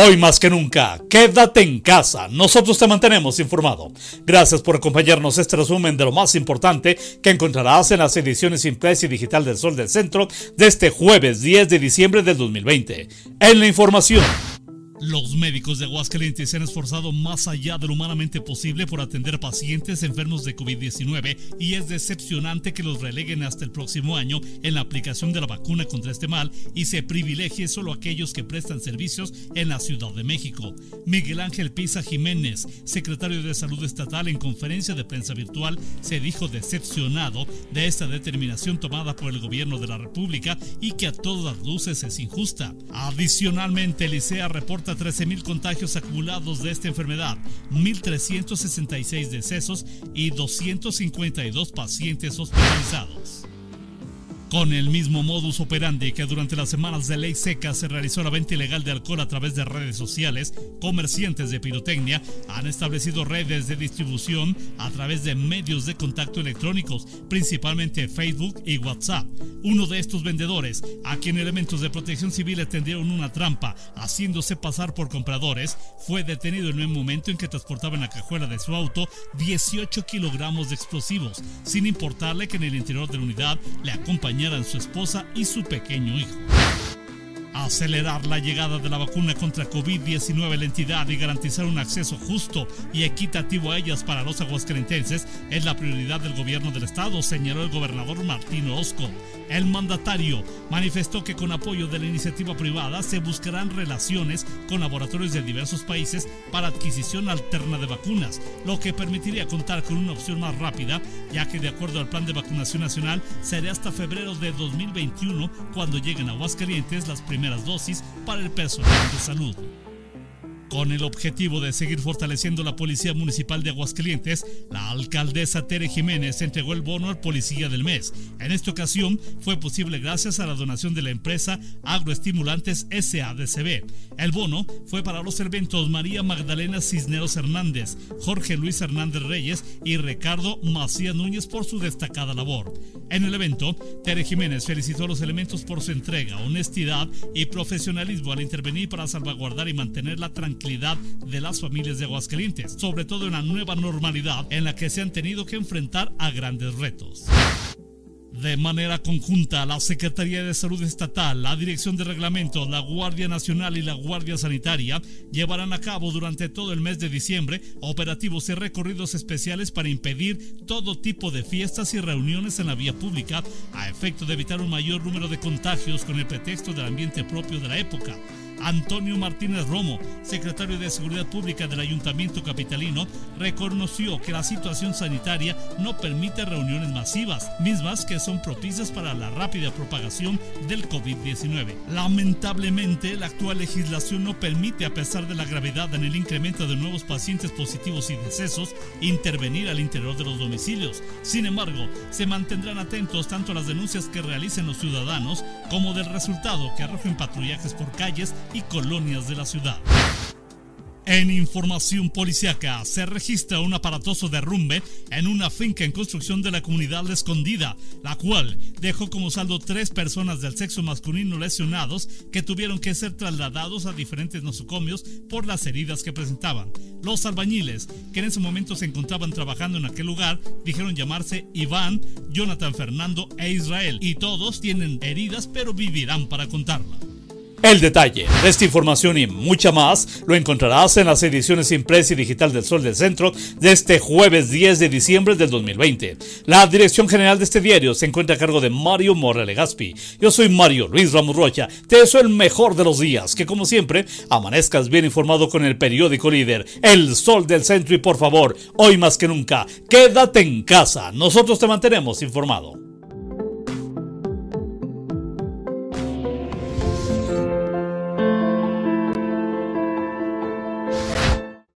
Hoy más que nunca, quédate en casa. Nosotros te mantenemos informado. Gracias por acompañarnos este resumen de lo más importante que encontrarás en las ediciones impresa y digital del Sol del Centro de este jueves 10 de diciembre del 2020. En la información. Los médicos de Aguascalientes se han esforzado más allá de lo humanamente posible por atender pacientes enfermos de COVID-19 y es decepcionante que los releguen hasta el próximo año en la aplicación de la vacuna contra este mal y se privilegie solo aquellos que prestan servicios en la Ciudad de México. Miguel Ángel Pisa Jiménez, secretario de Salud Estatal en conferencia de prensa virtual, se dijo decepcionado de esta determinación tomada por el gobierno de la República y que a todas luces es injusta. Adicionalmente, Licea reporta 13.000 contagios acumulados de esta enfermedad, 1.366 decesos y 252 pacientes hospitalizados. Con el mismo modus operandi que durante las semanas de ley seca se realizó la venta ilegal de alcohol a través de redes sociales, comerciantes de pirotecnia han establecido redes de distribución a través de medios de contacto electrónicos, principalmente Facebook y WhatsApp. Uno de estos vendedores, a quien elementos de protección civil tendieron una trampa haciéndose pasar por compradores, fue detenido en un momento en que transportaba en la cajuela de su auto 18 kilogramos de explosivos, sin importarle que en el interior de la unidad le acompañaba su esposa y su pequeño hijo acelerar la llegada de la vacuna contra COVID-19 a la entidad y garantizar un acceso justo y equitativo a ellas para los aguascalentenses es la prioridad del gobierno del estado, señaló el gobernador Martín Orozco. El mandatario manifestó que con apoyo de la iniciativa privada se buscarán relaciones con laboratorios de diversos países para adquisición alterna de vacunas, lo que permitiría contar con una opción más rápida, ya que de acuerdo al plan de vacunación nacional será hasta febrero de 2021 cuando lleguen a Aguascalientes las primeras dosis para el personal de salud. Con el objetivo de seguir fortaleciendo la Policía Municipal de Aguascalientes, la alcaldesa Tere Jiménez entregó el bono al Policía del Mes. En esta ocasión fue posible gracias a la donación de la empresa Agroestimulantes SADCB. El bono fue para los eventos María Magdalena Cisneros Hernández, Jorge Luis Hernández Reyes y Ricardo Macías Núñez por su destacada labor. En el evento, Tere Jiménez felicitó a los elementos por su entrega, honestidad y profesionalismo al intervenir para salvaguardar y mantener la tranquilidad de las familias de Aguascalientes, sobre todo en la nueva normalidad en la que se han tenido que enfrentar a grandes retos. De manera conjunta, la Secretaría de Salud Estatal, la Dirección de Reglamento, la Guardia Nacional y la Guardia Sanitaria llevarán a cabo durante todo el mes de diciembre operativos y recorridos especiales para impedir todo tipo de fiestas y reuniones en la vía pública a efecto de evitar un mayor número de contagios con el pretexto del ambiente propio de la época. Antonio Martínez Romo, secretario de Seguridad Pública del Ayuntamiento Capitalino, reconoció que la situación sanitaria no permite reuniones masivas, mismas que son propicias para la rápida propagación del COVID-19. Lamentablemente, la actual legislación no permite, a pesar de la gravedad en el incremento de nuevos pacientes positivos y decesos, intervenir al interior de los domicilios. Sin embargo, se mantendrán atentos tanto a las denuncias que realicen los ciudadanos como del resultado que arrojen patrullajes por calles y colonias de la ciudad. En información policiaca, se registra un aparatoso derrumbe en una finca en construcción de la comunidad Escondida, la cual dejó como saldo tres personas del sexo masculino lesionados que tuvieron que ser trasladados a diferentes nosocomios por las heridas que presentaban. Los albañiles, que en ese momento se encontraban trabajando en aquel lugar, dijeron llamarse Iván, Jonathan Fernando e Israel, y todos tienen heridas pero vivirán para contarla. El detalle de esta información y mucha más lo encontrarás en las ediciones impresa y digital del Sol del Centro de este jueves 10 de diciembre del 2020. La dirección general de este diario se encuentra a cargo de Mario Morrele Gaspi. Yo soy Mario Luis Ramos Rocha. Te deseo el mejor de los días, que como siempre amanezcas bien informado con el periódico líder, El Sol del Centro y por favor, hoy más que nunca, quédate en casa. Nosotros te mantenemos informado.